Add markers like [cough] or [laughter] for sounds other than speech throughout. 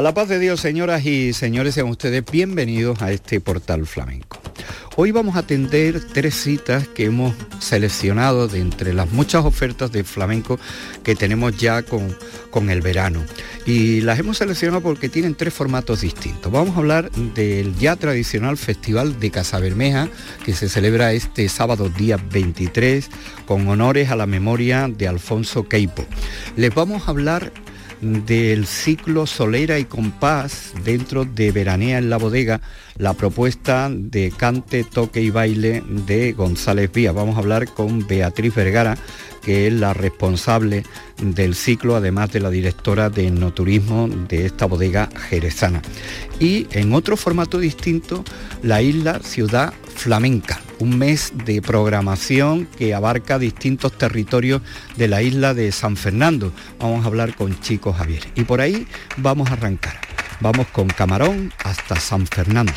A la paz de Dios, señoras y señores, sean ustedes bienvenidos a este portal flamenco. Hoy vamos a atender tres citas que hemos seleccionado de entre las muchas ofertas de flamenco que tenemos ya con, con el verano. Y las hemos seleccionado porque tienen tres formatos distintos. Vamos a hablar del ya tradicional Festival de Casa Bermeja, que se celebra este sábado día 23, con honores a la memoria de Alfonso Queipo. Les vamos a hablar del ciclo Solera y Compás dentro de Veranea en la Bodega, la propuesta de cante, toque y baile de González Vía. Vamos a hablar con Beatriz Vergara, que es la responsable del ciclo, además de la directora de enoturismo de esta bodega jerezana. Y en otro formato distinto, la isla Ciudad Flamenca, un mes de programación que abarca distintos territorios de la isla de San Fernando. Vamos a hablar con Chico Javier. Y por ahí vamos a arrancar. Vamos con Camarón hasta San Fernando.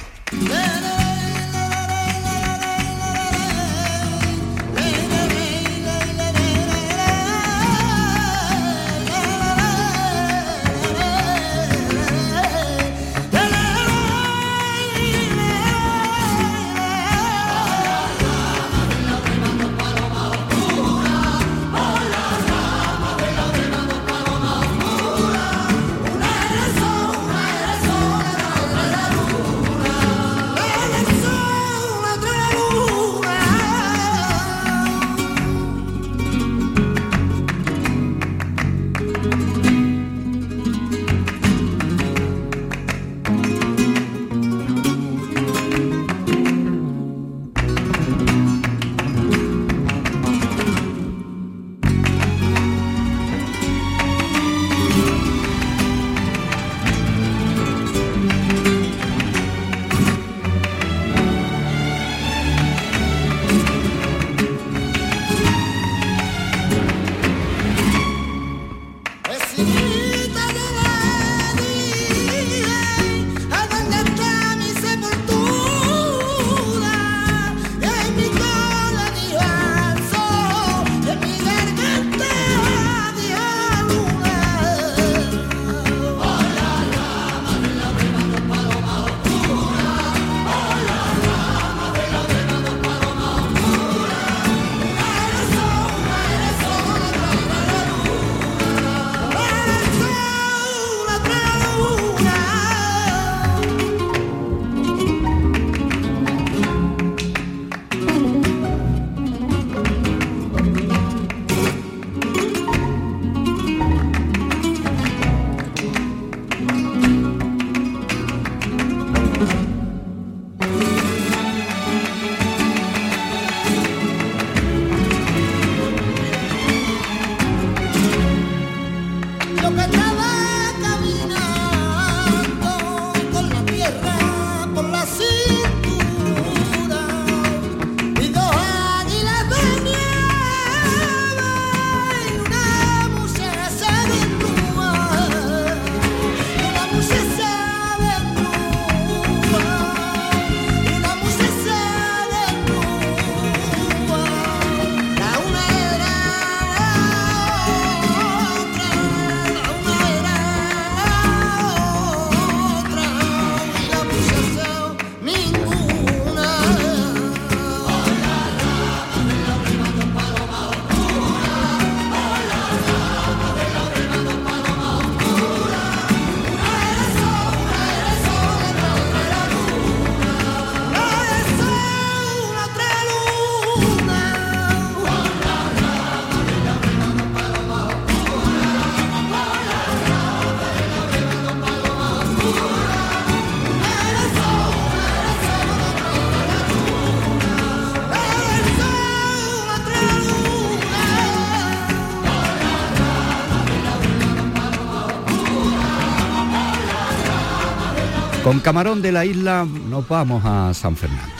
Con Camarón de la Isla nos vamos a San Fernando.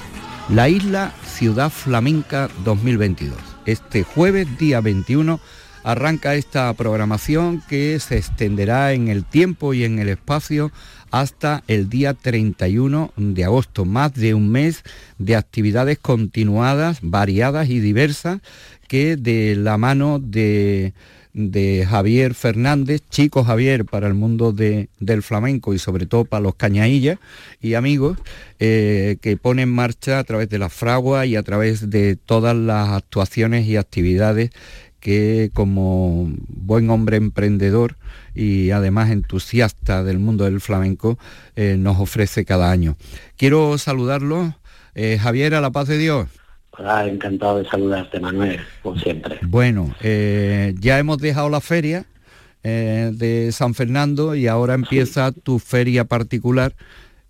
La isla Ciudad Flamenca 2022. Este jueves, día 21, arranca esta programación que se extenderá en el tiempo y en el espacio hasta el día 31 de agosto. Más de un mes de actividades continuadas, variadas y diversas que de la mano de de Javier Fernández, chico Javier para el mundo del flamenco y sobre todo para los cañaillas y amigos, eh, que pone en marcha a través de la fragua y a través de todas las actuaciones y actividades que como buen hombre emprendedor y además entusiasta del mundo del flamenco eh, nos ofrece cada año. Quiero saludarlo. Eh, Javier, a la paz de Dios. Hola, encantado de saludarte, Manuel, como siempre. Bueno, eh, ya hemos dejado la feria eh, de San Fernando y ahora empieza tu feria particular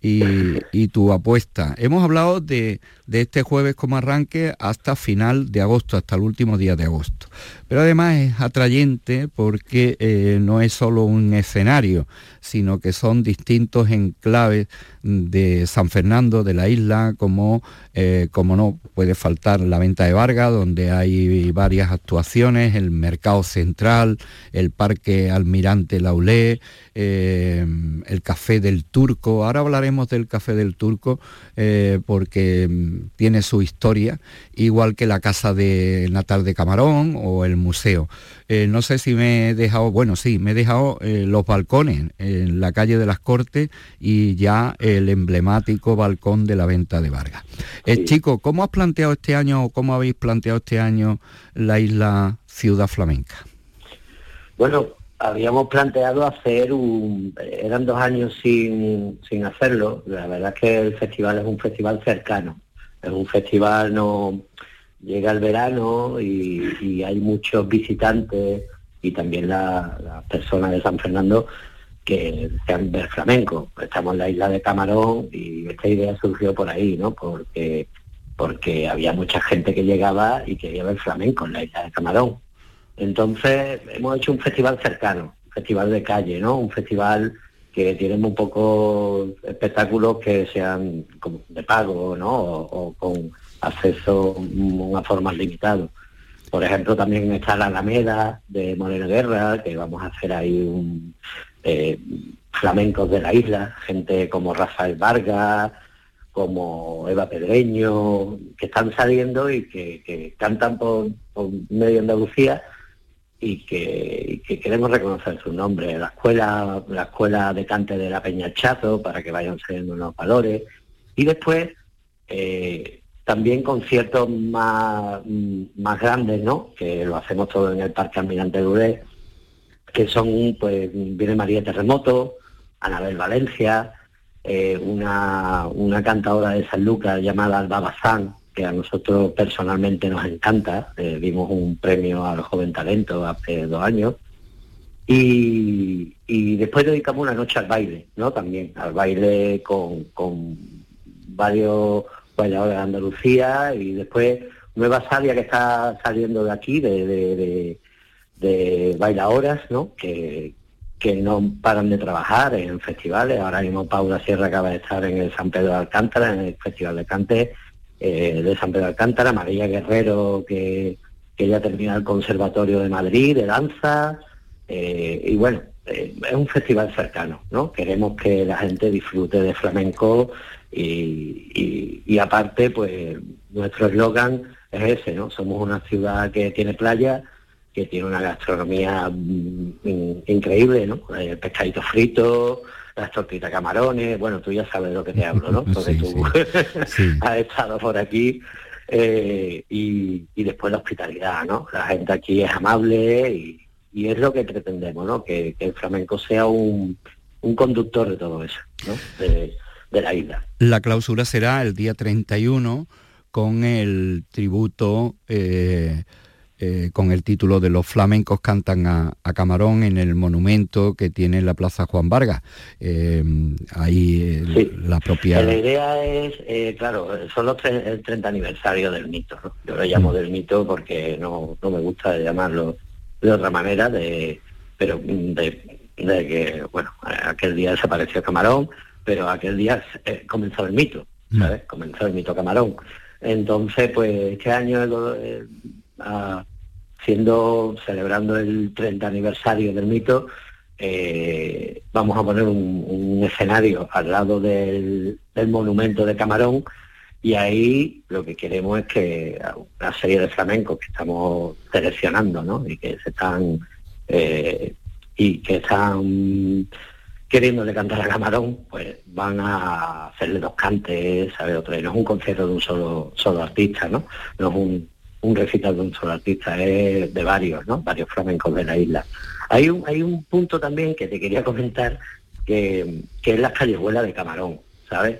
y, tu apuesta. Hemos hablado de, de, este jueves como arranque hasta final de agosto, hasta el último día de agosto. Pero además es atrayente porque eh, no es solo un escenario, sino que son distintos enclaves de San Fernando, de la isla, como, eh, como no puede faltar la venta de Vargas, donde hay varias actuaciones, el Mercado Central, el Parque Almirante Laulé, eh, el Café del Turco. Ahora hablaremos del Café del Turco porque tiene su historia, igual que la Casa de Natal de Camarón o el museo. Eh, no sé si me he dejado, bueno, sí, me he dejado eh, los balcones en la calle de las Cortes y ya el emblemático balcón de la venta de Vargas. Eh, chico, ¿cómo has planteado este año o cómo habéis planteado este año la isla Ciudad Flamenca? Bueno, habíamos planteado hacer un... Eran dos años sin, sin hacerlo. La verdad es que el festival es un festival cercano. Es un festival no llega el verano y, hay muchos visitantes y también las personas de San Fernando que desean ver flamenco. Estamos en la isla de Camarón y esta idea surgió por ahí, ¿no? Porque, porque había mucha gente que llegaba y quería ver flamenco en la isla de Camarón. Entonces hemos hecho un festival cercano, un festival de calle, ¿no? Un festival que tiene un poco espectáculos que sean como de pago, ¿no? o con acceso una forma limitado. Por ejemplo, también está la Alameda de Moreno Guerra, que vamos a hacer ahí un eh, flamencos de la isla, gente como Rafael Vargas, como Eva Pedreño, que están saliendo y que, cantan por, medio Andalucía y que, queremos reconocer su nombre. La escuela, la escuela de cante de la Peñachazo, para que vayan saliendo unos valores. Y después eh, también conciertos más, más grandes, ¿no? Que lo hacemos todo en el Parque Almirante Duré, que son, pues, viene María Terremoto, Anabel Valencia, eh, una, una cantadora de San Lucas llamada Alba Bazán, que a nosotros personalmente nos encanta. Eh, dimos un premio al joven talento hace dos años. Y, y, después dedicamos una noche al baile, ¿no? También, al baile con, con varios bailadores de Andalucía y después Nueva Sabia que está saliendo de aquí, de, de, de, bailadoras, ¿no? Que, que no paran de trabajar en festivales. Ahora mismo Paula Sierra acaba de estar en el San Pedro de Alcántara, en el Festival de Cante eh, de San Pedro Alcántara, María Guerrero, que, que ya termina el Conservatorio de Madrid, de danza. Eh, y bueno, eh, es un festival cercano, ¿no? Queremos que la gente disfrute de flamenco y, aparte, pues nuestro eslogan es ese, ¿no? Somos una ciudad que tiene playa, que tiene una gastronomía mm, increíble, ¿no? El pescadito frito, las tortitas camarones, bueno, tú ya sabes de lo que te hablo, ¿no? [laughs] Porque tú [laughs] has estado por aquí. Eh, y, después la hospitalidad, ¿no? La gente aquí es amable y, es lo que pretendemos, ¿no? Que, el flamenco sea un, conductor de todo eso, ¿no? de la isla. La clausura será el día 31 con el tributo, eh, eh, con el título de Los flamencos cantan a, Camarón en el monumento que tiene la Plaza Juan Vargas. Eh, ahí la propia... La idea es, claro, son los el 30 aniversario del mito. Yo lo llamo mm. del mito porque no, me gusta llamarlo de otra manera, de, pero de, de que, bueno, aquel día desapareció Camarón, pero aquel día eh, comenzó el mito, mm. ¿sabes? Comenzó el mito camarón. Entonces, pues este año, siendo, celebrando el 30 aniversario del mito, eh, vamos a poner un, escenario al lado del, monumento de Camarón y ahí lo que queremos es que una serie de flamencos que estamos seleccionando ¿no? y que se están eh, y que están queriéndole cantar a Camarón, pues van a hacerle dos cantes, ¿sabes? Otro, no es un concierto de un solo solo artista, ¿no? No es un, un recital de un solo artista, es de varios, ¿no? Varios flamencos de la isla. Hay un, hay un punto también que te quería comentar, que, es las callejuelas de Camarón, ¿sabes?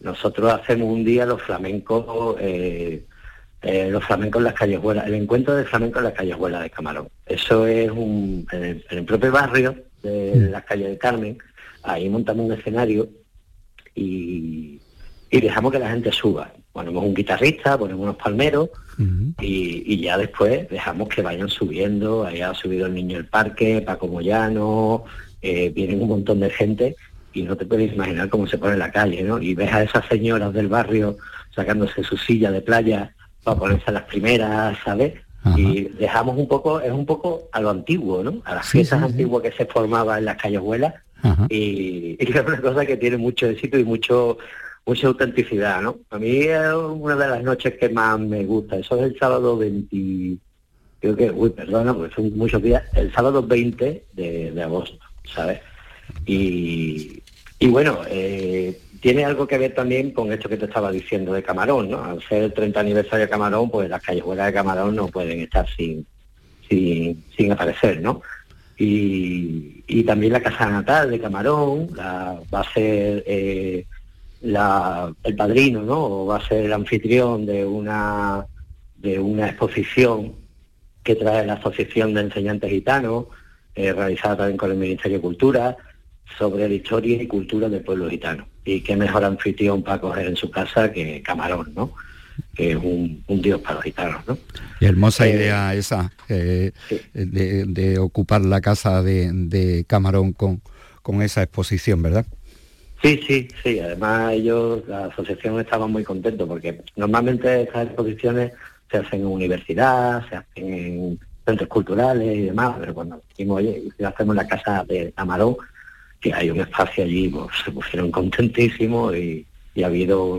Nosotros hacemos un día los flamencos, eh, eh, los flamencos en las callejuelas, el encuentro de flamenco en las callejuelas de Camarón. Eso es un, en el, propio barrio de mm. las calles de Carmen, ahí montamos un escenario y, y dejamos que la gente suba. Ponemos un guitarrista, ponemos unos palmeros y, ya después dejamos que vayan subiendo. Ahí ha subido el niño del parque, Paco Moyano, eh, vienen un montón de gente y no te puedes imaginar cómo se pone la calle, ¿no? Y ves a esas señoras del barrio sacándose su silla de playa para ponerse a las primeras, ¿sabes? Y dejamos un poco, es un poco a lo antiguo, ¿no? A las fiestas antiguas que se formaban en las callejuelas. Y, [laughs] y, es una cosa que tiene mucho éxito y mucho mucha autenticidad, ¿no? A mí es una de las noches que más me gusta. Eso es el sábado 20, creo que, uy, perdona, porque son muchos días, el sábado 20 de, agosto, ¿sabes? Y, y bueno, eh, tiene algo que ver también con esto que te estaba diciendo de Camarón, ¿no? Al ser el 30 aniversario de Camarón, pues las callejuelas de Camarón no pueden estar sin, sin, sin aparecer, ¿no? Y, y, también la casa natal de Camarón la, va a ser eh, el padrino, ¿no? va a ser el anfitrión de una, de una exposición que trae la Asociación de Enseñantes Gitanos, eh, realizada también con el Ministerio de Cultura, sobre la historia y cultura del pueblo gitano. Y qué mejor anfitrión para coger en su casa que Camarón, ¿no? que es un, dios para los gitanos. ¿no? Y hermosa eh, idea esa, eh, de, ocupar la casa de, de Camarón con, con esa exposición, ¿verdad? Sí, sí, sí. Además ellos, la asociación estaba muy contento porque normalmente estas exposiciones se hacen en universidad, se hacen en centros culturales y demás, pero cuando dijimos, hacemos la casa de Amarón, que hay un espacio allí, pues, se pusieron contentísimos y, ha habido,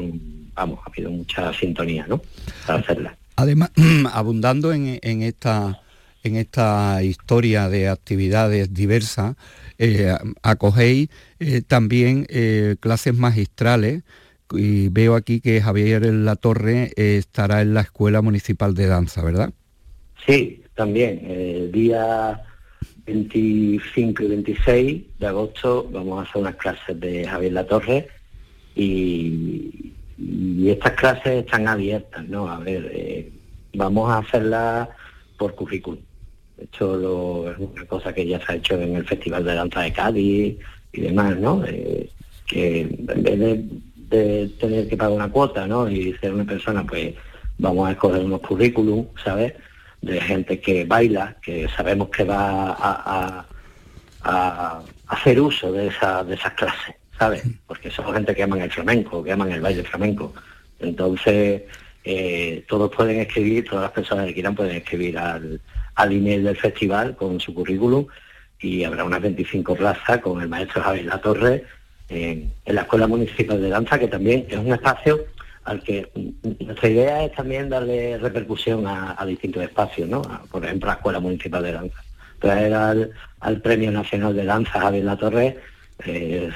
vamos, ha habido mucha sintonía, ¿no? Para hacerla. Además, [clears throat] abundando en, en esta en esta historia de actividades diversas, eh, acogéis eh, también eh, clases magistrales y veo aquí que Javier La Torre estará en la Escuela Municipal de Danza, ¿verdad? Sí, también. El día 25 y 26 de agosto vamos a hacer unas clases de Javier La Torre y, estas clases están abiertas, ¿no? A ver, vamos a hacerlas por currículum. Esto es una cosa que ya se ha hecho en el Festival de Danza de Cádiz y demás, ¿no? Eh, que en vez de, tener que pagar una cuota, ¿no? Y ser una persona, pues vamos a escoger unos currículum, ¿sabes? De gente que baila, que sabemos que va a, hacer uso de, esa, de esas clases, ¿sabes? Porque son gente que aman el flamenco, que aman el baile flamenco. Entonces, eh, todos pueden escribir, todas las personas que quieran pueden escribir al, al email del festival con su currículum y habrá unas 25 plazas con el maestro Javier La Torre en, la Escuela Municipal de Danza, que también es un espacio al que nuestra idea es también darle repercusión a, distintos espacios, ¿no? por ejemplo, la Escuela Municipal de Danza. Traer al, Premio Nacional de Danza Javier La Torre es,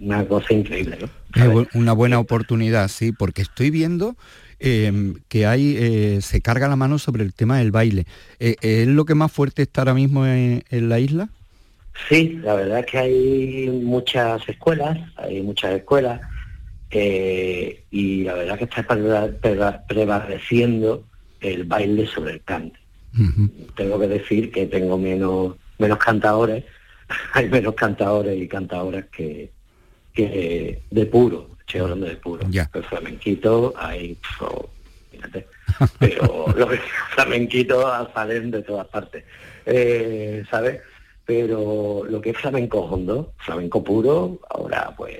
una cosa increíble, ¿no? una buena oportunidad, sí, porque estoy viendo Em, que hay, eh, se carga la mano sobre el tema del baile. Eh, ¿Es lo que más fuerte está ahora mismo en, la isla? Sí, la verdad es que hay muchas escuelas, hay muchas escuelas, eh, y la verdad que está prevaleciendo el baile sobre el cante. Tengo que decir que tengo menos, menos cantadores, [laughs] hay menos cantadores y cantadoras que, que de puro estoy hablando de puro. El flamenquito, hay, fíjate, [laughs] pero los flamenquitos salen de todas partes, eh, ¿sabes? pero lo que es flamenco hondo, flamenco puro, ahora pues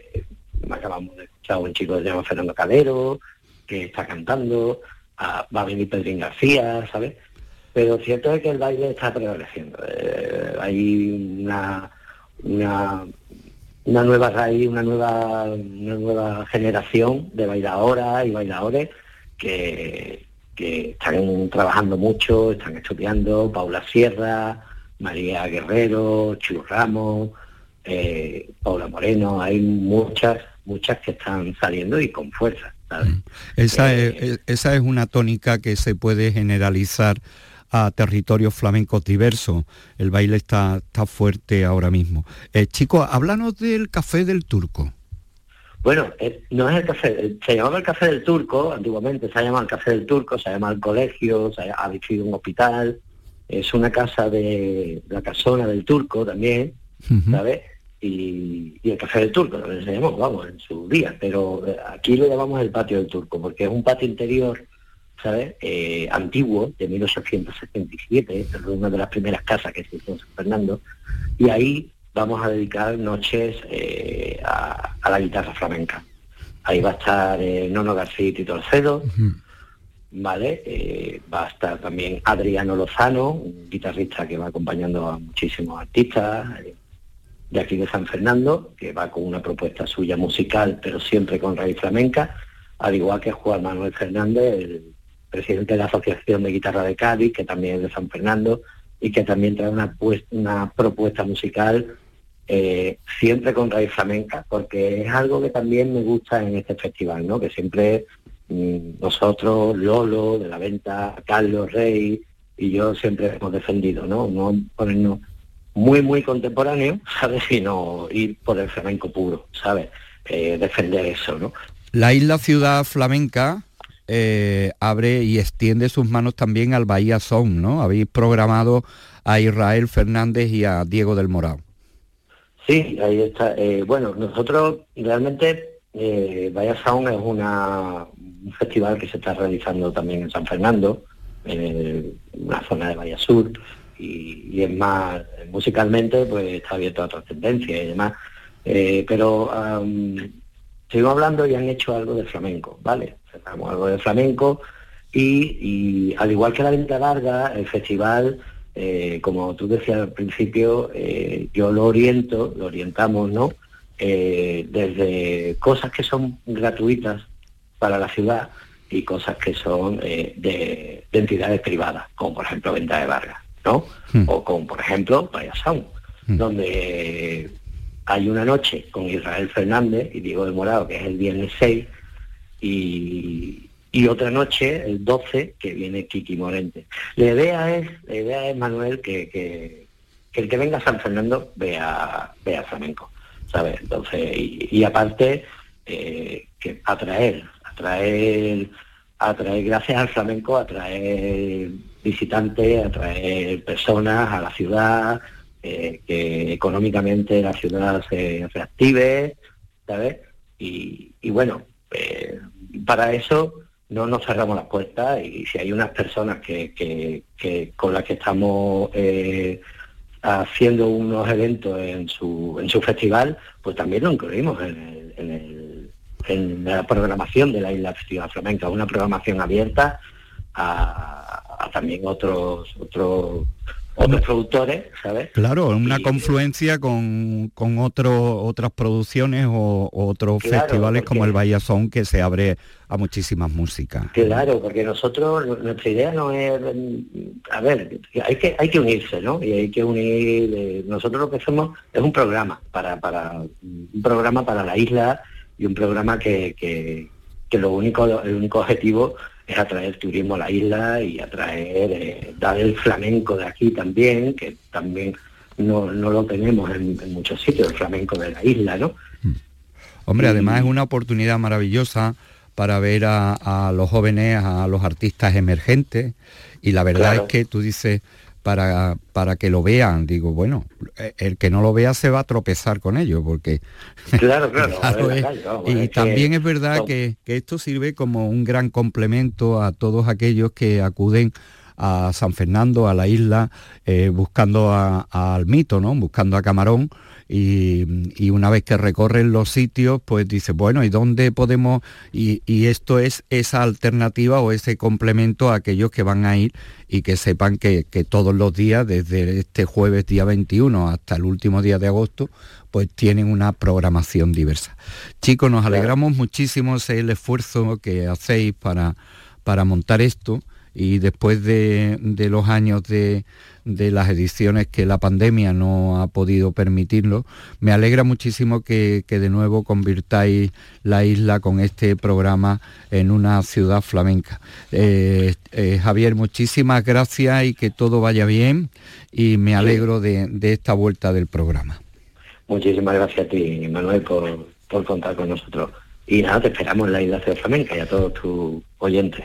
acabamos de escuchar a un chico que se llama Fernando Calero, que está cantando, va a venir Pedrín García, ¿sabes? Pero cierto es que el baile está prevaleciendo. Eh, hay una, una, una, nueva raíz, una nueva, una nueva generación de bailadoras y bailadores que, que están trabajando mucho, están estudiando, Paula Sierra, María Guerrero, Chu Ramos, eh, Paula Moreno, hay muchas, muchas que están saliendo y con fuerza. Mm. Esa, es, eh, esa es una tónica que se puede generalizar a territorios flamencos diversos. El baile está, está fuerte ahora mismo. Eh, chicos, háblanos del café del turco. Bueno, eh, no es el café, se llamaba el café del turco, antiguamente se ha llamado el café del turco, se llama el colegio, se ha, ha un hospital, es una casa de la casona del turco también, ¿sabes? y, el café del turco, lo se llamó, vamos, en su día, pero eh, aquí lo llamamos el patio del turco, porque es un patio interior, ¿sabes? Eh, antiguo, de 1877, es una de las primeras casas que se hizo en San Fernando, y ahí vamos a dedicar noches eh, a, la guitarra flamenca. Ahí va a estar Nono García y Tito Alcedo, ¿vale? va a estar también Adriano Lozano, un guitarrista que va acompañando a muchísimos artistas, de aquí de San Fernando, que va con una propuesta suya musical, pero siempre con raíz flamenca, al igual que Juan Manuel Fernández, el presidente de la Asociación de Guitarra de Cádiz, que también es de San Fernando, y que también trae una, pues, una propuesta musical eh, siempre con raíz flamenca, porque es algo que también me gusta en este festival, ¿no? Que siempre mm, nosotros, Lolo, de la venta, Carlos Rey y yo siempre hemos defendido, ¿no? No ponernos muy, muy contemporáneo, [laughs] ¿sabes? Sino ir por el flamenco puro, ¿sabes? Eh, defender eso, ¿no? La isla ciudad flamenca eh, abre y extiende sus manos también al Bahía Sound, ¿no? Habéis programado a Israel Fernández y a Diego del Morado. Sí, ahí está. Eh, bueno, nosotros realmente Bahía Sound es una, un festival que se está realizando también en San Fernando, en una zona de Bahía Sur, y, es más, musicalmente pues está abierto a otras tendencias y demás. Eh, pero seguimos hablando y han hecho algo de flamenco, ¿vale? Algo de flamenco y, al igual que la venta larga, el festival, eh, como tú decías al principio, eh, yo lo oriento, lo orientamos, ¿no? desde cosas que son gratuitas para la ciudad y cosas que son de, de, entidades privadas, como por ejemplo venta de Vargas. Hmm. O con, por ejemplo, Vaya Sound, hmm. donde hay una noche con Israel Fernández y Diego de Morado, que es el viernes 6, y, otra noche, el 12, que viene Kiki Morente. La idea es, la idea es Manuel, que, el que venga a San Fernando vea, vea flamenco, ¿sabes? Entonces, y, aparte, eh, que atraer, atraer, atraer, gracias al flamenco, atraer visitantes, atraer personas a la ciudad, eh, que económicamente la ciudad se reactive, ¿sabes? Y, bueno, eh, para eso no nos cerramos las puertas y si hay unas personas que, con las que estamos eh, haciendo unos eventos en su, en su festival, pues también lo incluimos en, la programación de la Isla Festival Flamenca, una programación abierta a también otros otros otros productores, ¿sabes? Claro, una confluencia con, con otras producciones o, otros festivales como el Son que se abre a muchísimas músicas. Claro, porque nosotros, nuestra idea no es, a ver, hay que, hay que unirse, ¿no? Y hay que unir, eh, nosotros lo que somos es un programa, para, para, un programa para la isla y un programa que, que, que lo único, el único objetivo es atraer turismo a la isla y atraer, eh, dar el flamenco de aquí también, que también no, lo tenemos en, muchos sitios, el flamenco de la isla, ¿no? Mm. Hombre, además es una oportunidad maravillosa para ver a, los jóvenes, a los artistas emergentes, y la verdad es que tú dices, para, para que lo vean. Digo, bueno, el que no lo vea se va a tropezar con ello, porque... Claro, claro. y también es verdad que, esto sirve como un gran complemento a todos aquellos que acuden a San Fernando, a la isla, eh, buscando al mito, ¿no? Buscando a Camarón y, una vez que recorren los sitios, pues dice, bueno, ¿y dónde podemos? Y, esto es esa alternativa o ese complemento a aquellos que van a ir y que sepan que, todos los días, desde este jueves día 21 hasta el último día de agosto, pues tienen una programación diversa. Chicos, nos alegramos muchísimo el esfuerzo que hacéis para, para montar esto y después de los años de, de las ediciones que la pandemia no ha podido permitirlo. Me alegra muchísimo que, de nuevo convirtáis la isla con este programa en una ciudad flamenca. Eh, eh, Javier, muchísimas gracias y que todo vaya bien y me alegro de, esta vuelta del programa. Muchísimas gracias a ti, Manuel, por, por contar con nosotros. Y nada, te esperamos en la isla Ciudad Flamenca y a todos tus oyentes.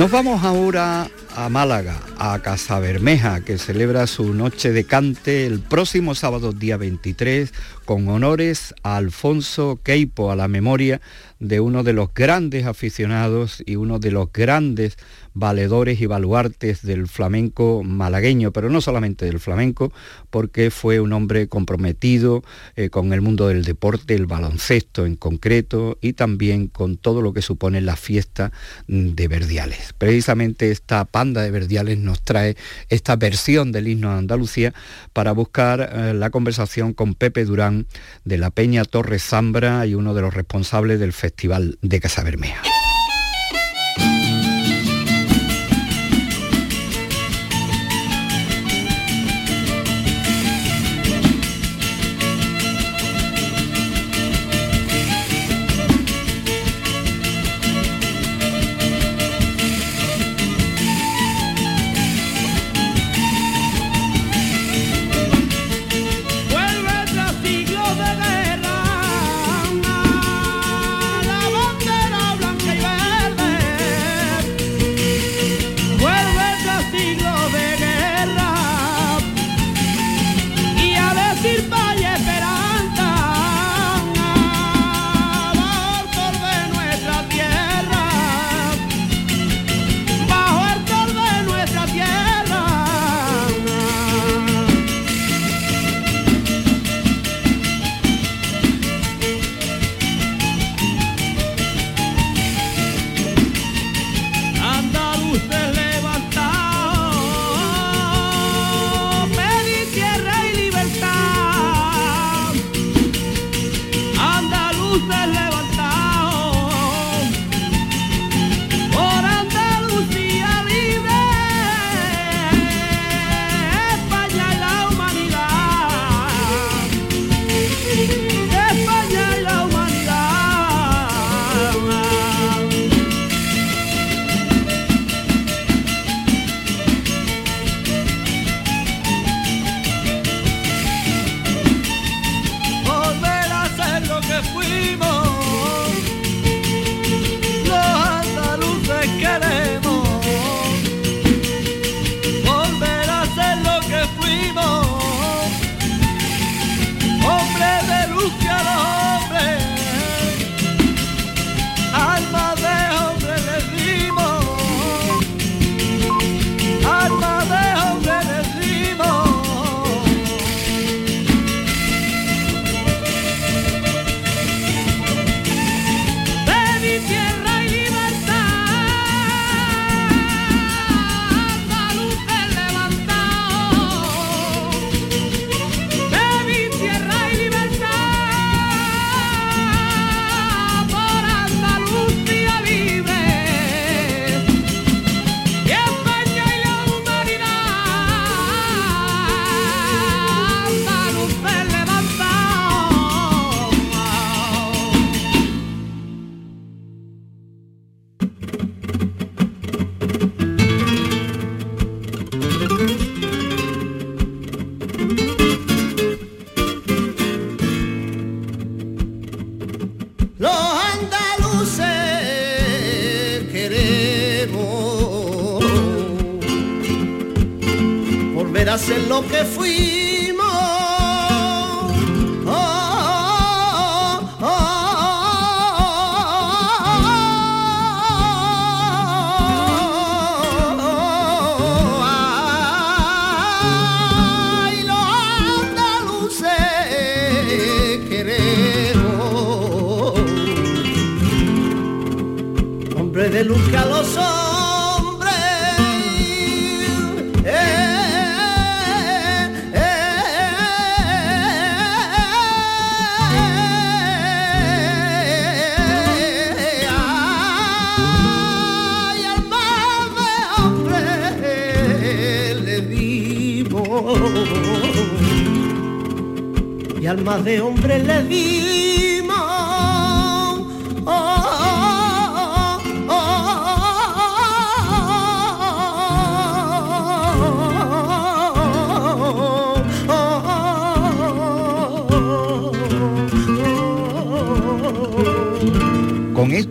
Nos vamos ahora a Málaga, a Casa Bermeja, que celebra su noche de cante el próximo sábado día 23, con honores a Alfonso Queipo, a la memoria de uno de los grandes aficionados y uno de los grandes valedores y baluartes del flamenco malagueño, pero no solamente del flamenco, porque fue un hombre comprometido eh, con el mundo del deporte, el baloncesto en concreto, y también con todo lo que supone la fiesta de Verdiales. Precisamente esta panda de Verdiales nos trae esta versión del himno de Andalucía para buscar eh, la conversación con Pepe Durán de la Peña Torres Zambra y uno de los responsables del Festival de Casa Bermeja.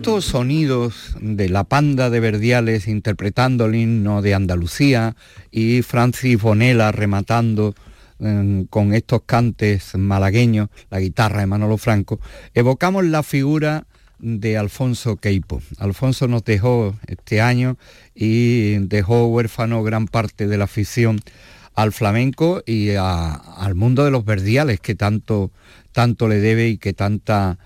Estos sonidos de la panda de Verdiales interpretando el himno de Andalucía y Francis Bonela rematando eh, con estos cantes malagueños, la guitarra de Manolo Franco, evocamos la figura de Alfonso Queipo. Alfonso nos dejó este año y dejó huérfano gran parte de la afición al flamenco y al mundo de los verdiales que tanto, tanto le debe y que tanta,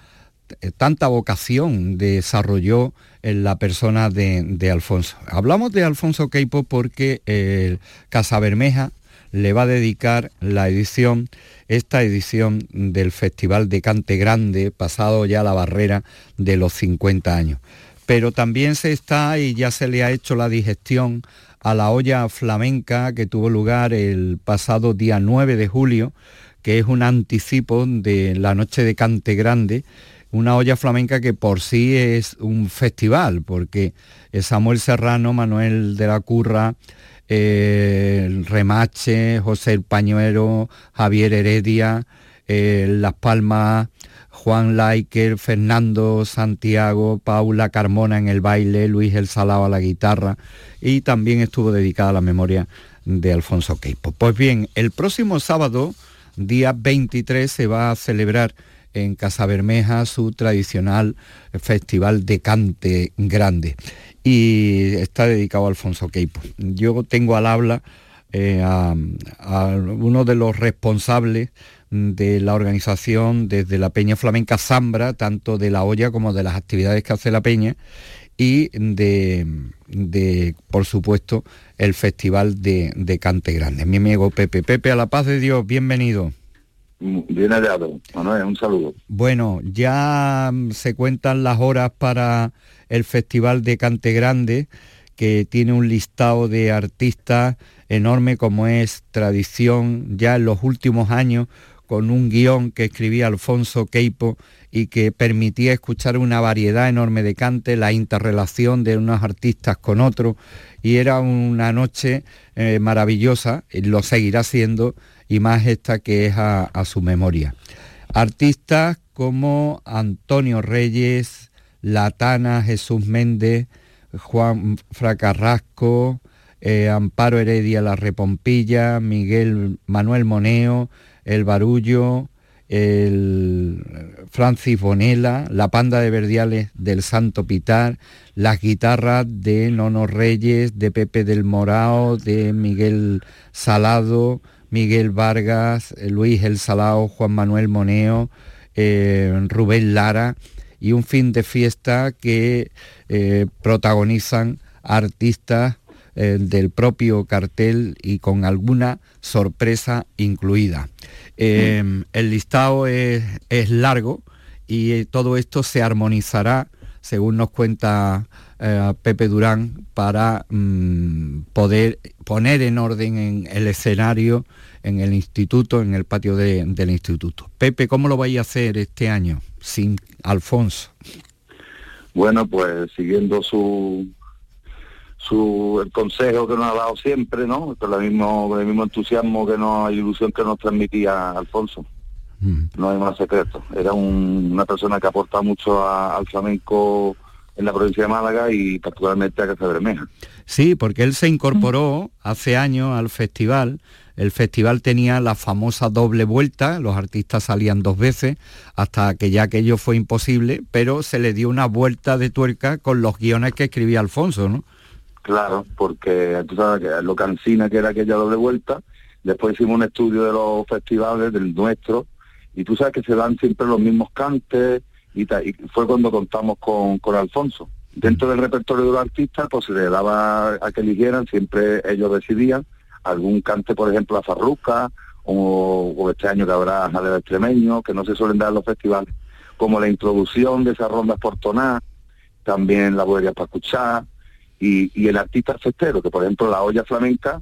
tanta vocación desarrolló en la persona de, Alfonso. Hablamos de Alfonso Queipo porque el Casa Bermeja le va a dedicar la edición, esta edición del Festival de Cante Grande, pasado ya la barrera de los 50 años. Pero también se está y ya se le ha hecho la digestión a la olla flamenca que tuvo lugar el pasado día 9 de julio, que es un anticipo de la noche de Cante Grande, una olla flamenca que por sí es un festival, porque Samuel Serrano, Manuel de la Curra, eh, Remache, José el Pañuero, Javier Heredia, eh, Las Palmas, Juan Laiker, Fernando Santiago, Paula Carmona en el baile, Luis el Salao a la guitarra y también estuvo dedicada a la memoria de Alfonso Queipo. Pues bien, el próximo sábado, día 23, se va a celebrar en Casa Bermeja su tradicional festival de cante grande y está dedicado a Alfonso Queipo. Yo tengo al habla eh, a, uno de los responsables de la organización desde la Peña Flamenca Zambra, tanto de la olla como de las actividades que hace la Peña, y de, por supuesto, el Festival de Cante Grande. Mi amigo Pepe. Pepe, a la paz de Dios, bienvenido. Bien hallado, Manuel, un saludo. Bueno, ya se cuentan las horas para el Festival de Cante Grande, que tiene un listado de artistas enorme como es tradición ya en los últimos años, con un guion que escribía Alfonso Queipo y que permitía escuchar una variedad enorme de cante, la interrelación de unos artistas con otros, y era una noche eh, maravillosa, y lo seguirá siendo, y más esta que es a, su memoria. Artistas como Antonio Reyes, Latana, Jesús Méndez, Juan Fracarrasco, eh, Amparo Heredia La Repompilla, Miguel Manuel Moneo, El Barullo, el Francis Bonela, la panda de verdiales del Santo Pitar, las guitarras de Nono Reyes, de Pepe del Morao, de Miguel Salado, Miguel Vargas, eh, Luis El Salao, Juan Manuel Moneo, eh, Rubén Lara y un fin de fiesta que eh, protagonizan artistas del propio cartel y con alguna sorpresa incluida. El listado es, largo y todo esto se armonizará, según nos cuenta eh, Pepe Durán, para mm, poder poner en orden en el escenario, en el instituto, en el patio de- del instituto. Pepe, ¿cómo lo vais a hacer este año sin Alfonso? Bueno, pues siguiendo su su el consejo que nos ha dado siempre, ¿no? Con, la mismo, con el mismo entusiasmo que nos, ilusión que nos transmitía Alfonso. Mm. No hay más secreto. Era un- una persona que aporta mucho a- al flamenco en la provincia de Málaga y particularmente a Casa Bermeja. Sí, porque él se incorporó hace años al festival. El festival tenía la famosa doble vuelta, los artistas salían dos veces, hasta que ya aquello fue imposible, pero se le dio una vuelta de tuerca con los guiones que escribía Alfonso, ¿no? Claro, porque tú sabes que lo cansina que era aquella doble vuelta, después hicimos un estudio de los festivales, del nuestro, y tú sabes que se dan siempre los mismos cantes, y, fue cuando contamos con, con Alfonso. Dentro del repertorio de los artistas, pues se le daba a que eligieran, siempre ellos decidían, algún cante, por ejemplo, a Farruca, o, este año que habrá Jaleo Extremeño, que no se suelen dar en los festivales, como la introducción de esas rondas por también la bodería para escuchar, y, el artista festero, que por ejemplo la olla flamenca,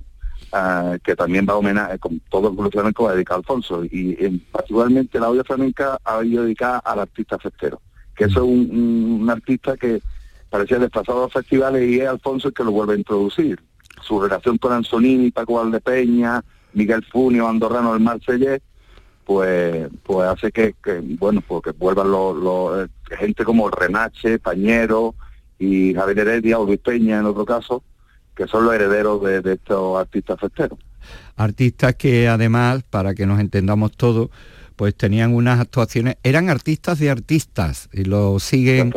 ah, que también va a homenaje, con todo el pueblo flamenco va dedicado a Alfonso, y en, particularmente la olla flamenca ha ido dedicada al artista festero, que es un, artista que parecía desplazado a los festivales y es Alfonso el que lo vuelve a introducir. Su relación con Anzolini, Paco Valdepeña, Miguel Funio, Andorrano, el Marsellés, pues pues hace que, bueno, pues que vuelvan los, eh, gente como Renache, Pañero, y Javier Heredia o Luis Peña en otro caso, que son los herederos de, estos artistas festeros. Artistas que además, para que nos entendamos todos, pues tenían unas actuaciones, eran artistas de artistas y lo siguen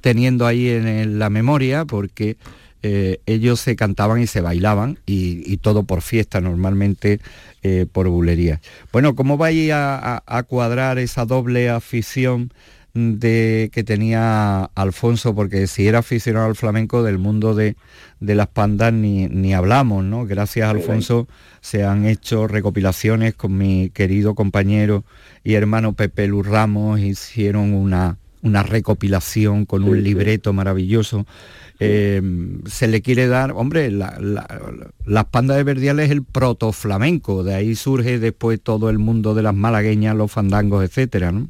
teniendo ahí en, la memoria porque eh, ellos se cantaban y se bailaban y, todo por fiesta, normalmente eh, por bulería. Bueno, ¿cómo vais a, cuadrar esa doble afición de que tenía Alfonso, porque si era aficionado al flamenco del mundo de, las pandas ni, ni, hablamos, ¿no? Gracias a Alfonso se han hecho recopilaciones con mi querido compañero y hermano Pepe Luz Ramos, hicieron una, una recopilación con un libreto maravilloso. Eh, se le quiere dar, hombre, las pandas de Verdiales es el proto flamenco, de ahí surge después todo el mundo de las malagueñas, los fandangos, etcétera, ¿no?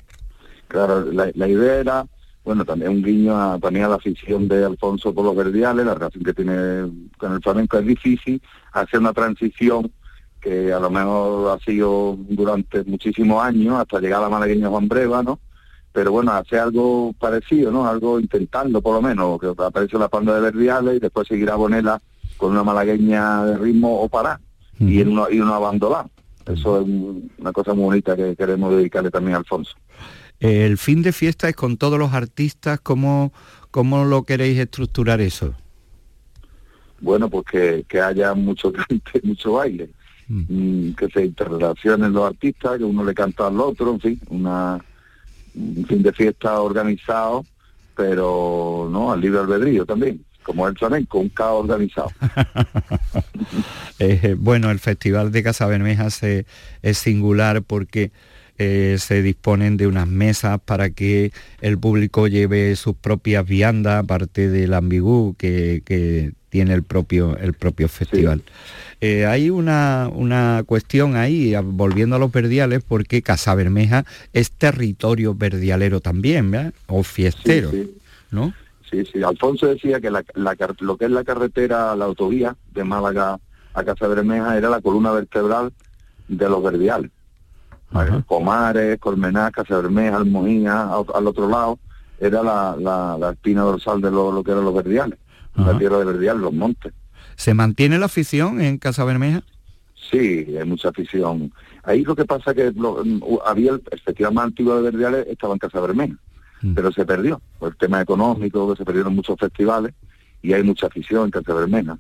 Claro, la, idea era, bueno, también un guiño a, también a la afición de Alfonso por los verdiales, la relación que tiene con el flamenco es difícil, hacer una transición que a lo mejor ha sido durante muchísimos años, hasta llegar a la malagueña Juan Breva, ¿no? Pero bueno, hacer algo parecido, ¿no? Algo intentando por lo menos, que aparece la panda de verdiales y después seguir a Bonela con una malagueña de ritmo o para, y, en una, y bandola. Eso es una cosa muy bonita que queremos dedicarle también a Alfonso. El fin de fiesta es con todos los artistas, ¿cómo, cómo lo queréis estructurar eso? Bueno, pues que, haya mucho [laughs] cante, mucho baile, mm. Mm, que se interrelacionen los artistas, que uno le canta al otro, en fin, una, un fin de fiesta organizado, pero no al libre albedrío también, como el flamenco, un caos organizado. [laughs] Eh, bueno, el Festival de Casa Bermeja es singular porque eh, se disponen de unas mesas para que el público lleve sus propias viandas, aparte del ambigú que, tiene el propio, el propio festival. Eh, hay una, una, cuestión ahí, volviendo a los verdiales, porque Casa Bermeja es territorio verdialero también, ¿verdad? O fiestero, ¿no? Sí, sí. Alfonso decía que lo que es la carretera, la autovía de Málaga a Casa Bermeja era la columna vertebral de los verdiales. Comares, Colmenar, Bermeja, Almoía, al otro lado, era la, espina dorsal de lo, que eran los verdiales, la tierra de verdiales, los montes. ¿Se mantiene la afición en Casa Bermeja? Sí, hay mucha afición. Ahí lo que pasa que había el, festival más antiguo de verdiales estaba en Casa Bermeja, mm. pero se perdió por el tema económico, que se perdieron muchos festivales y hay mucha afición en Casa Bermeja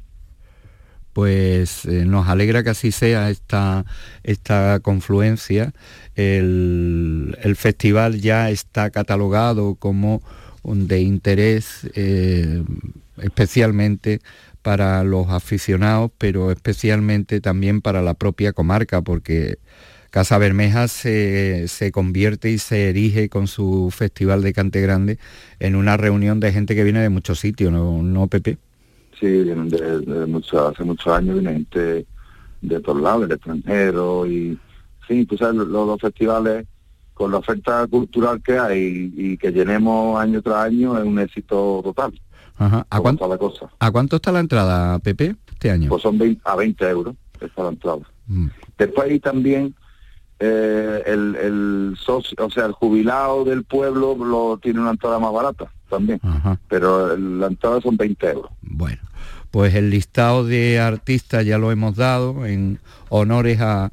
pues eh, nos alegra que así sea esta, esta confluencia. El, festival ya está catalogado como de interés eh, especialmente para los aficionados, pero especialmente también para la propia comarca, porque Casa Bermeja se, se, convierte y se erige con su festival de Cante Grande en una reunión de gente que viene de muchos sitios, ¿no, no Pepe? Sí, vienen de, mucho, hace muchos años, viene gente de todos lados, del extranjero, y sí, tú sabes, los, festivales, con la oferta cultural que hay y que llenemos año tras año, es un éxito total. Ajá. ¿A, cuánto, ¿A cuánto está la entrada, Pepe, este año? Pues son a 20 euros está la entrada. Mm. Después hay también eh, el, el socio, o sea, el jubilado del pueblo lo tiene una entrada más barata también. Pero la entrada son 20 euros. Bueno, pues el listado de artistas ya lo hemos dado en honores a,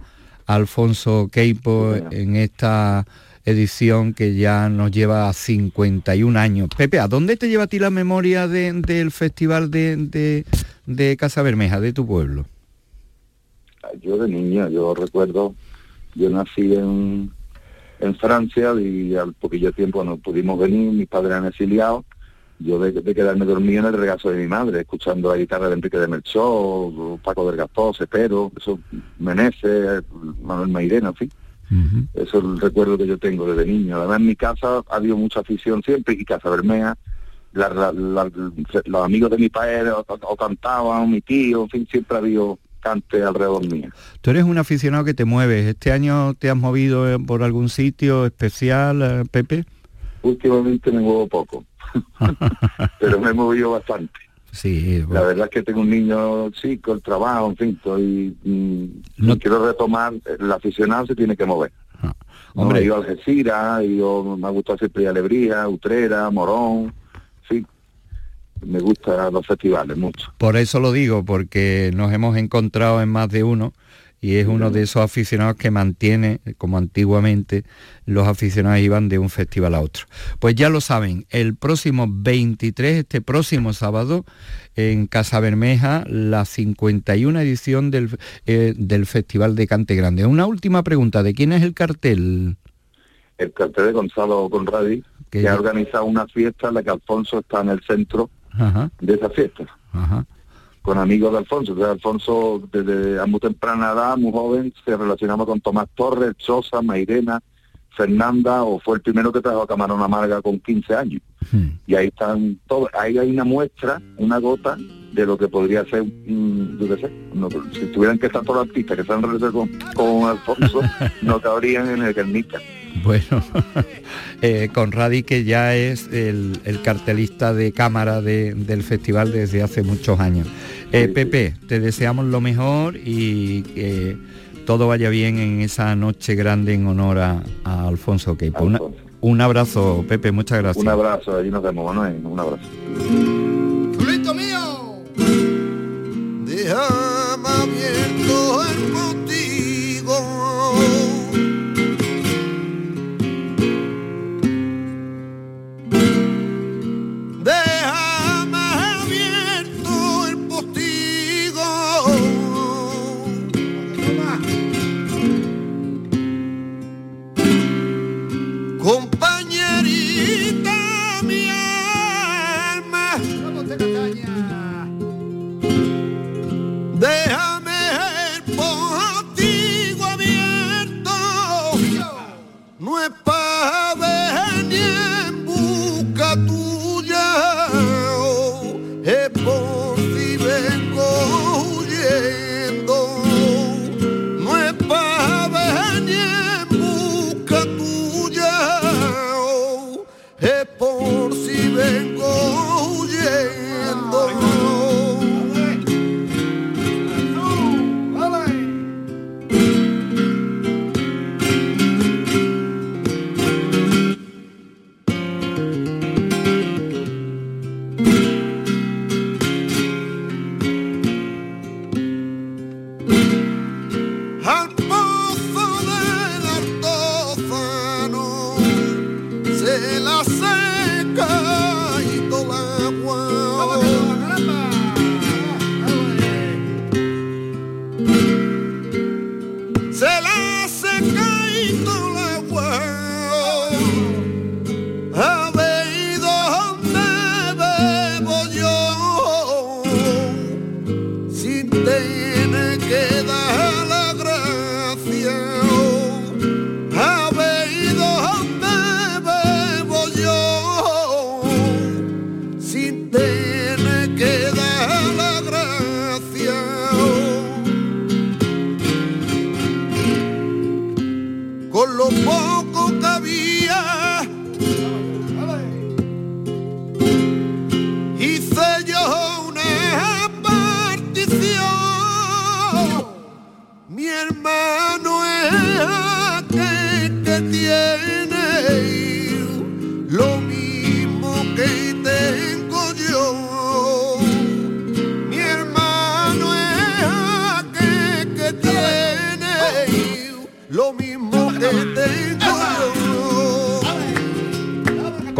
Alfonso Queipo en esta edición que ya nos lleva a 51 años. Pepe, ¿a dónde te lleva a ti la memoria del festival de, de, Casa Bermeja, de tu pueblo? Yo de niño, yo recuerdo, yo nací en, en Francia y al poquillo tiempo no pudimos venir, mis padres han exiliado, yo de, quedarme dormido en el regazo de mi madre, escuchando la guitarra de Enrique de Melchor, Paco del Gaspó, Cepero, eso, Meneses, Manuel Mairena, en fin. Eso es el recuerdo que yo tengo desde niño. Además en mi casa ha habido mucha afición siempre y Casa Bermea, los amigos de mi padre o, cantaban, mi tío, en fin, siempre ha habido cante alrededor mío. Tú eres un aficionado que te mueves. ¿Este año te has movido eh, por algún sitio especial, eh, Pepe? Últimamente me muevo poco, [laughs] pero me he movido bastante. Sí, La verdad es que tengo un niño chico, el trabajo, en fin, estoy, mm, no quiero retomar, el aficionado se tiene que mover. Ah, hombre, he ido a Algeciras, yo, me ha gustado siempre Alegría, Utrera, Morón, me gustan los festivales mucho. Por eso lo digo, porque nos hemos encontrado en más de uno y es uno de esos aficionados que mantiene, como antiguamente, los aficionados iban de un festival a otro. Pues ya lo saben, el próximo 23, este próximo sábado, en Casa Bermeja, la 51 edición del, eh, del Festival de Cante Grande. Una última pregunta, ¿de quién es el cartel? El cartel de Gonzalo Conradi, que ha organizado una fiesta en la que Alfonso está en el centro de esa fiesta. Ajá con amigos de Alfonso. Entonces Alfonso desde a muy temprana edad, muy joven, se relacionaba con Tomás Torres, Sosa, Mairena, Fernanda, o fue el primero que trajo a Camarón Amarga con 15 años. Hmm. Y ahí están todos, ahí hay una muestra, una gota de lo que podría ser, yo qué sé, si tuvieran que estar todos los artistas que están relacionados con, con Alfonso, [laughs] no cabrían en el Guernica. [laughs] Bueno, [laughs] eh, Conradi que ya es el, cartelista de cámara del festival desde hace muchos años. Eh, Pepe, te deseamos lo mejor y que todo vaya bien en esa noche grande en honor a, Alfonso Queipo. un abrazo, Pepe, muchas gracias. Un abrazo, allí nos vemos, Manuel, un abrazo. mío! lo mismo que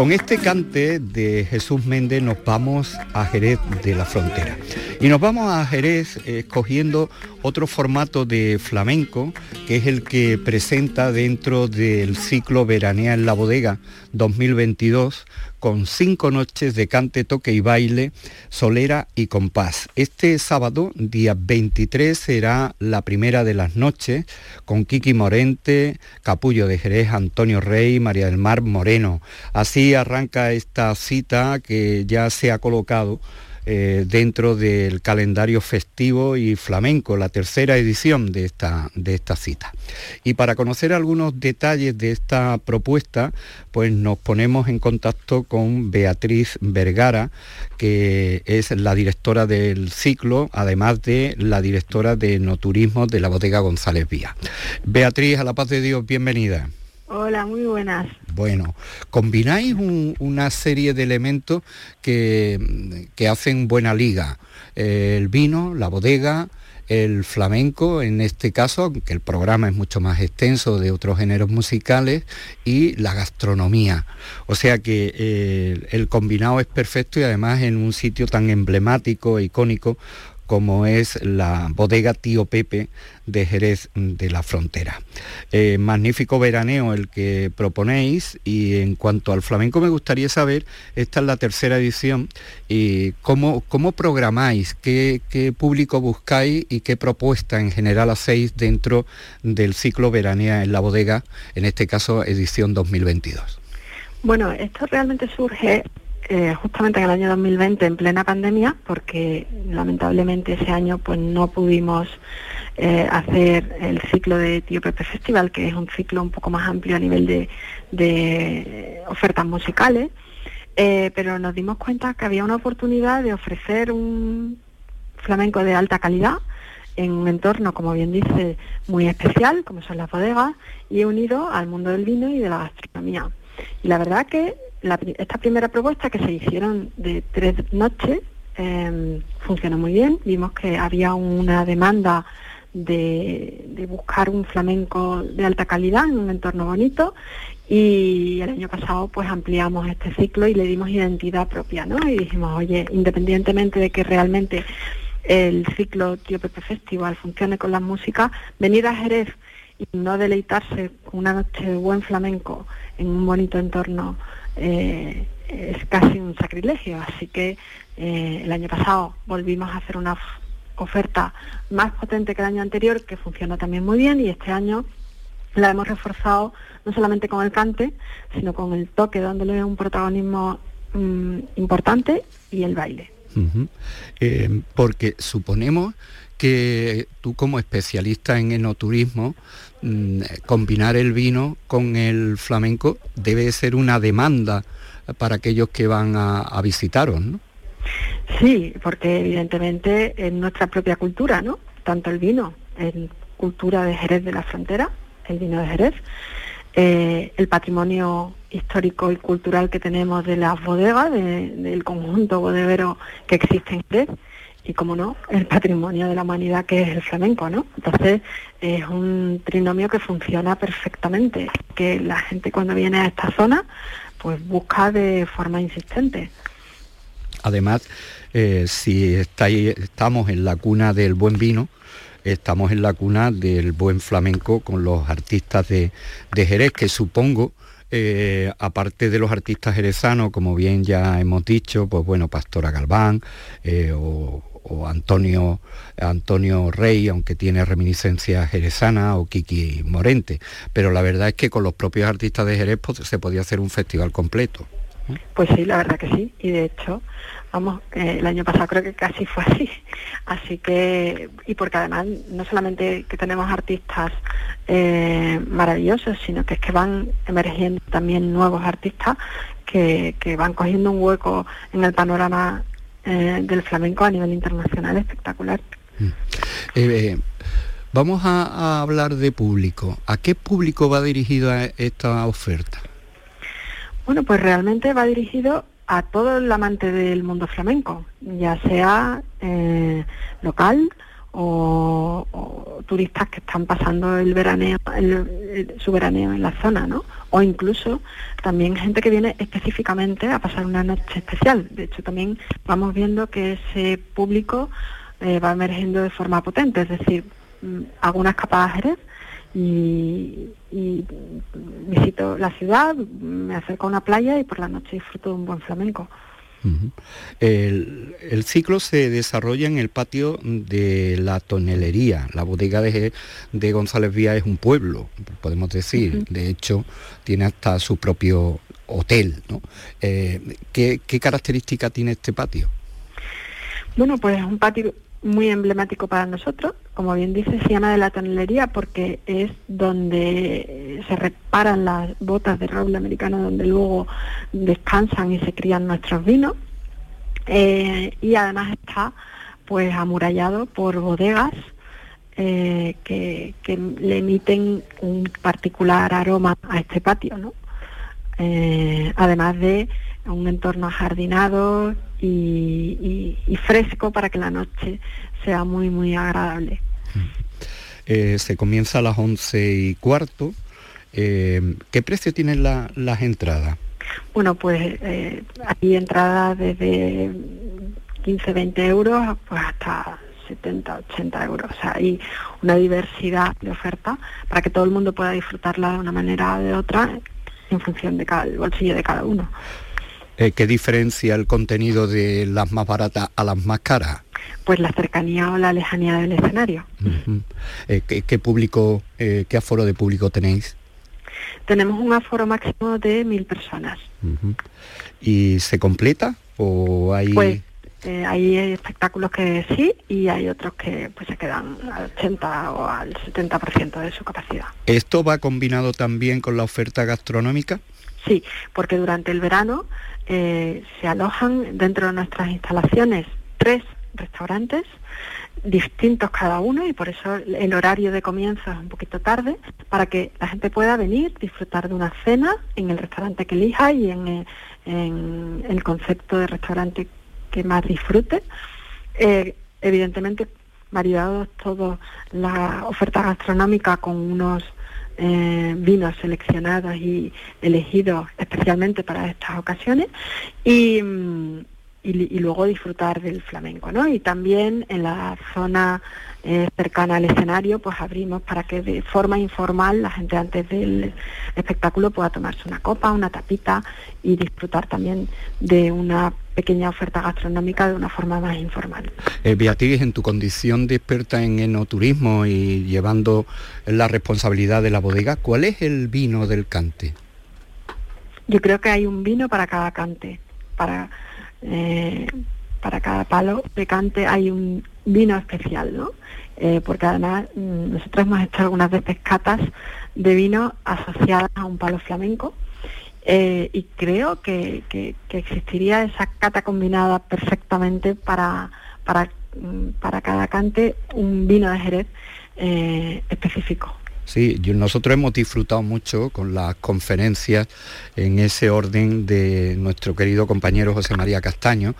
Con este cante de Jesús Méndez nos vamos a Jerez de la Frontera. Y nos vamos a Jerez escogiendo otro formato de flamenco, que es el que presenta dentro del ciclo Veranea en la Bodega 2022, con cinco noches de cante, toque y baile, solera y compás. Este sábado, día 23, será la primera de las noches con Kiki Morente, Capullo de Jerez, Antonio Rey, María del Mar Moreno. Así arranca esta cita que ya se ha colocado eh, dentro del calendario festivo y flamenco, la tercera edición de esta, de esta cita. Y para conocer algunos detalles de esta propuesta, pues nos ponemos en contacto con Beatriz Vergara, que es la directora del ciclo, además de la directora de No Turismo de la Bodega González Vía. Beatriz, a la paz de Dios, bienvenida. Hola, muy buenas. Bueno, combináis una serie de elementos que, que hacen buena liga. el vino, la bodega, el flamenco, en este caso, aunque el programa es mucho más extenso de otros géneros musicales, y la gastronomía. O sea que eh, el combinado es perfecto y además en un sitio tan emblemático e icónico como es la bodega Tío Pepe de Jerez de la Frontera. Eh, magnífico veraneo el que proponéis y en cuanto al flamenco me gustaría saber, esta es la tercera edición, y cómo, cómo programáis, qué, público buscáis y qué propuesta en general hacéis dentro del ciclo veranea en la bodega, en este caso edición 2022. Bueno, esto realmente surge eh, justamente en el año 2020 en plena pandemia porque lamentablemente ese año pues no pudimos eh, hacer el ciclo de Pepe Festival que es un ciclo un poco más amplio a nivel de, ofertas musicales eh, pero nos dimos cuenta que había una oportunidad de ofrecer un flamenco de alta calidad en un entorno, como bien dice, muy especial, como son las bodegas, y unido al mundo del vino y de la gastronomía. Y la verdad que esta primera propuesta que se hicieron de tres noches em, funcionó muy bien. Vimos que había una demanda de, buscar un flamenco de alta calidad en un entorno bonito y el año pasado pues ampliamos este ciclo y le dimos identidad propia, ¿no? Y dijimos, oye, independientemente de que realmente el ciclo Tío Pepe Festival funcione con la música, venir a Jerez y no deleitarse una noche de buen flamenco en un bonito entorno eh, es casi un sacrilegio. Así que eh, el año pasado volvimos a hacer una oferta más potente que el año anterior, que funcionó también muy bien, y este año la hemos reforzado no solamente con el cante, sino con el toque, dándole un protagonismo mm, importante y el baile. Eh, porque suponemos que tú como especialista en enoturismo, mm, combinar el vino con el flamenco debe ser una demanda para aquellos que van a, visitaros, ¿no? Sí, porque evidentemente es nuestra propia cultura, ¿no? Tanto el vino, en cultura de Jerez de la Frontera, el vino de Jerez, eh, el patrimonio histórico y cultural que tenemos de las bodegas, del conjunto bodegero que existe en Jerez, y como no, el patrimonio de la humanidad que es el flamenco, ¿no? Entonces es un trinomio que funciona perfectamente, que la gente cuando viene a esta zona pues busca de forma insistente. Además, eh, si estamos en la cuna del buen vino, estamos en la cuna del buen flamenco con los artistas de, Jerez, que supongo eh, aparte de los artistas jerezanos, como bien ya hemos dicho, pues bueno, Pastora Galván eh, o, o Antonio, Antonio Rey, aunque tiene reminiscencia jerezana, o Kiki Morente. Pero la verdad es que con los propios artistas de Jerez pues, se podía hacer un festival completo. Pues sí, la verdad que sí. Y de hecho, vamos, eh, el año pasado creo que casi fue así. Así que, y porque además no solamente que tenemos artistas eh, maravillosos, sino que es que van emergiendo también nuevos artistas que, que van cogiendo un hueco en el panorama eh, del flamenco a nivel internacional espectacular. Mm. Eh, vamos a, hablar de público. ¿A qué público va dirigida esta oferta? Bueno, pues realmente va dirigido a todo el amante del mundo flamenco, ya sea eh, local o, turistas que están pasando el veraneo, su veraneo en la zona, ¿no? O incluso también gente que viene específicamente a pasar una noche especial. De hecho, también vamos viendo que ese público eh, va emergiendo de forma potente, es decir, mm, algunas escapada y, visito la ciudad, me acerco a una playa y por la noche disfruto de un buen flamenco. El, ciclo se desarrolla en el patio de la tonelería. La bodega de, de González Vía es un pueblo, podemos decir. De hecho, tiene hasta su propio hotel. ¿no? Eh, ¿qué, ¿Qué característica tiene este patio? Bueno, pues es un patio muy emblemático para nosotros. Como bien dice, se llama de la tonelería porque es donde se reparan las botas de roble americano, donde luego descansan y se crían nuestros vinos. Eh, y además está pues amurallado por bodegas eh, que, le emiten un particular aroma a este patio, ¿no? Eh, además de un entorno jardinado y, fresco para que la noche sea muy, muy agradable. Eh, se comienza a las once y cuarto. Eh, ¿Qué precio tienen las entradas? Bueno, pues eh, hay entradas desde 15, 20 euros pues hasta 70, 80 euros. O sea, hay una diversidad de oferta para que todo el mundo pueda disfrutarla de una manera o de otra en función de cada bolsillo de cada uno. Eh, ¿Qué diferencia el contenido de las más baratas a las más caras? Pues la cercanía o la lejanía del escenario. Eh, ¿qué, público, eh, qué aforo de público tenéis? Tenemos un aforo máximo de mil personas. ¿Y se completa o hay...? Pues hay espectáculos que sí y hay otros que pues se quedan al 80 o al 70% de su capacidad. ¿Esto va combinado también con la oferta gastronómica? Sí, porque durante el verano eh, se alojan dentro de nuestras instalaciones tres restaurantes distintos cada uno y por eso el horario de comienzo es un poquito tarde para que la gente pueda venir, disfrutar de una cena en el restaurante que elija y en, eh, el concepto de restaurante que más disfrute. Eh, evidentemente, variados toda la oferta gastronómica con unos eh, vinos seleccionados y elegidos especialmente para estas ocasiones y, y, luego disfrutar del flamenco, ¿no? Y también en la zona eh, cercana al escenario, pues abrimos para que de forma informal la gente antes del espectáculo pueda tomarse una copa, una tapita y disfrutar también de una pequeña oferta gastronómica de una forma más informal. Eh, Beatriz, en tu condición de experta en enoturismo y llevando la responsabilidad de la bodega, ¿cuál es el vino del cante? Yo creo que hay un vino para cada cante, para eh, para cada palo de cante hay un vino especial, ¿no? Eh, porque además mm, nosotros hemos hecho algunas veces catas de vino asociadas a un palo flamenco eh, y creo que, existiría esa cata combinada perfectamente para, para, mm, para cada cante un vino de Jerez específico. Sí, nosotros hemos disfrutado mucho con las conferencias en ese orden de nuestro querido compañero José María Castaño,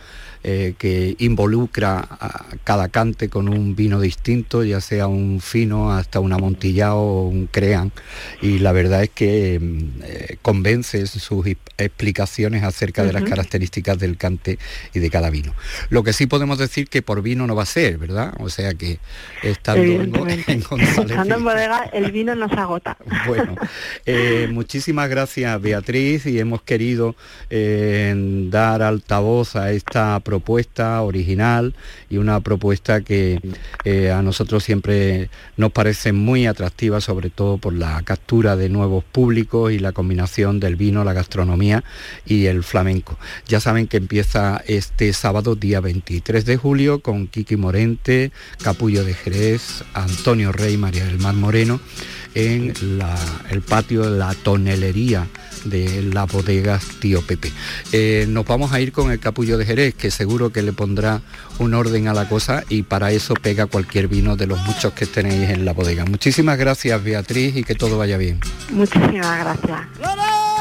eh, que involucra a cada cante con un vino distinto, ya sea un fino hasta un amontillado o un crean. Y la verdad es que mm, eh, convence sus explicaciones acerca de las características del cante y de cada vino. Lo que sí podemos decir que por vino no va a ser, ¿verdad? O sea que estando en, estando en bodega, el vino no se agota. [laughs] Bueno, eh, muchísimas gracias Beatriz y hemos querido dar altavoz a esta propuesta original y una propuesta que eh, a nosotros siempre nos parece muy atractiva, sobre todo por la captura de nuevos públicos y la combinación del vino, la gastronomía y el flamenco. Ya saben que empieza este sábado, día 23 de julio, con Kiki Morente, Capullo de Jerez, Antonio Rey, María del Mar Moreno, en el patio de la tonelería de las bodegas Tío Pepe. Eh, nos vamos a ir con el capullo de Jerez, que seguro que le pondrá un orden a la cosa y para eso pega cualquier vino de los muchos que tenéis en la bodega. Muchísimas gracias Beatriz y que todo vaya bien. Muchísimas gracias.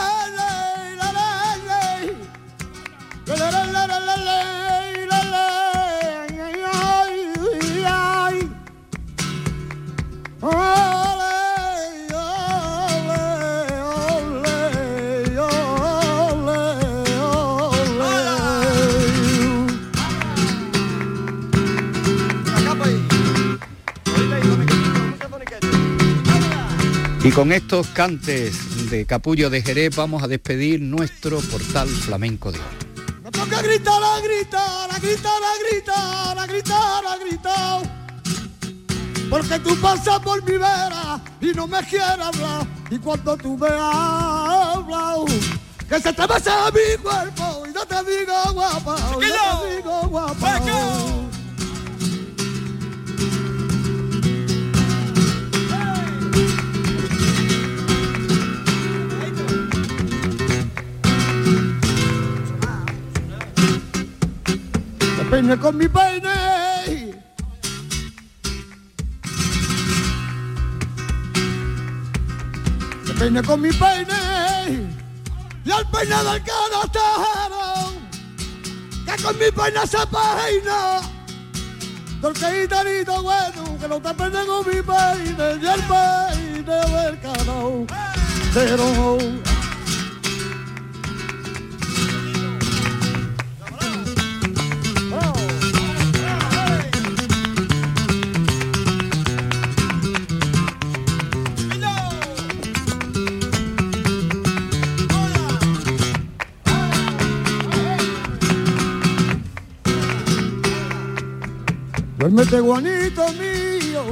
Y con estos cantes de Capullo de Jerez vamos a despedir nuestro portal flamenco de hoy. Me toca gritar, a gritar, a gritar, a gritar, a gritar, a gritar. Porque tú pasas por mi vera y no me quieres hablar. Y cuando tú me hablas, que se te besa mi cuerpo y no te digo guapa, y no te digo guapa. Peine con mi peine. Me peine con mi peine. Y al peine del canastero. Que con mi peine se peina. Porque gitanito bueno, que no te peine con mi peine. Y el peine del canastero. Duérmete, guanito mío.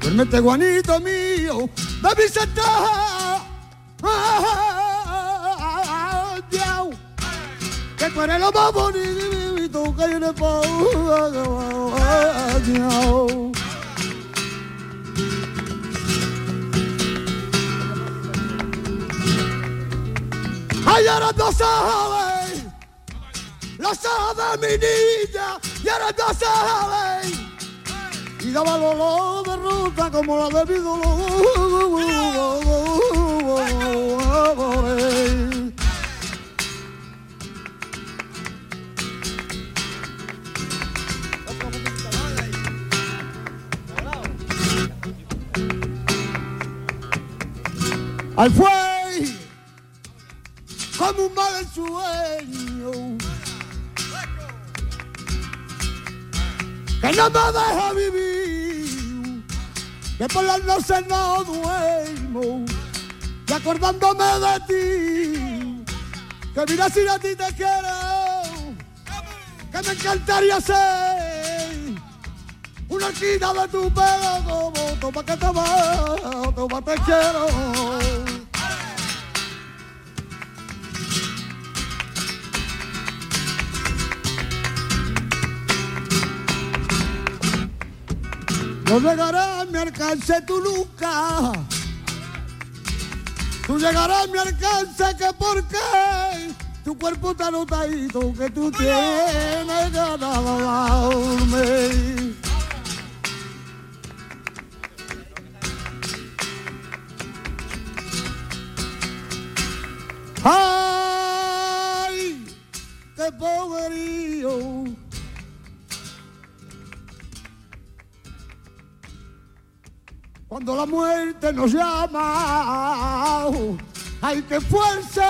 Duérmete, guanito mío. Baby, se. Que tú eres lo más bonito que hay en el no sabes, los ojos de mi niña, y ahora no sabes. Y daba lo de ruta como la de mi dolor. Al fue como un mal sueño. Que no me deja vivir, que por las noches no duermo. Y acordándome de ti, que mira si a ti te quiero, que me encantaría ser una esquina de tu pelo. Como toma que te va, toma te quiero. No llegará a mi alcance tu nunca. Tú llegarás a mi alcance que porque tu cuerpo tan notadito que tú tienes darme. ¡Ay! ¡Qué poderío! Cuando la muerte nos llama, ¡ay, qué fuerza!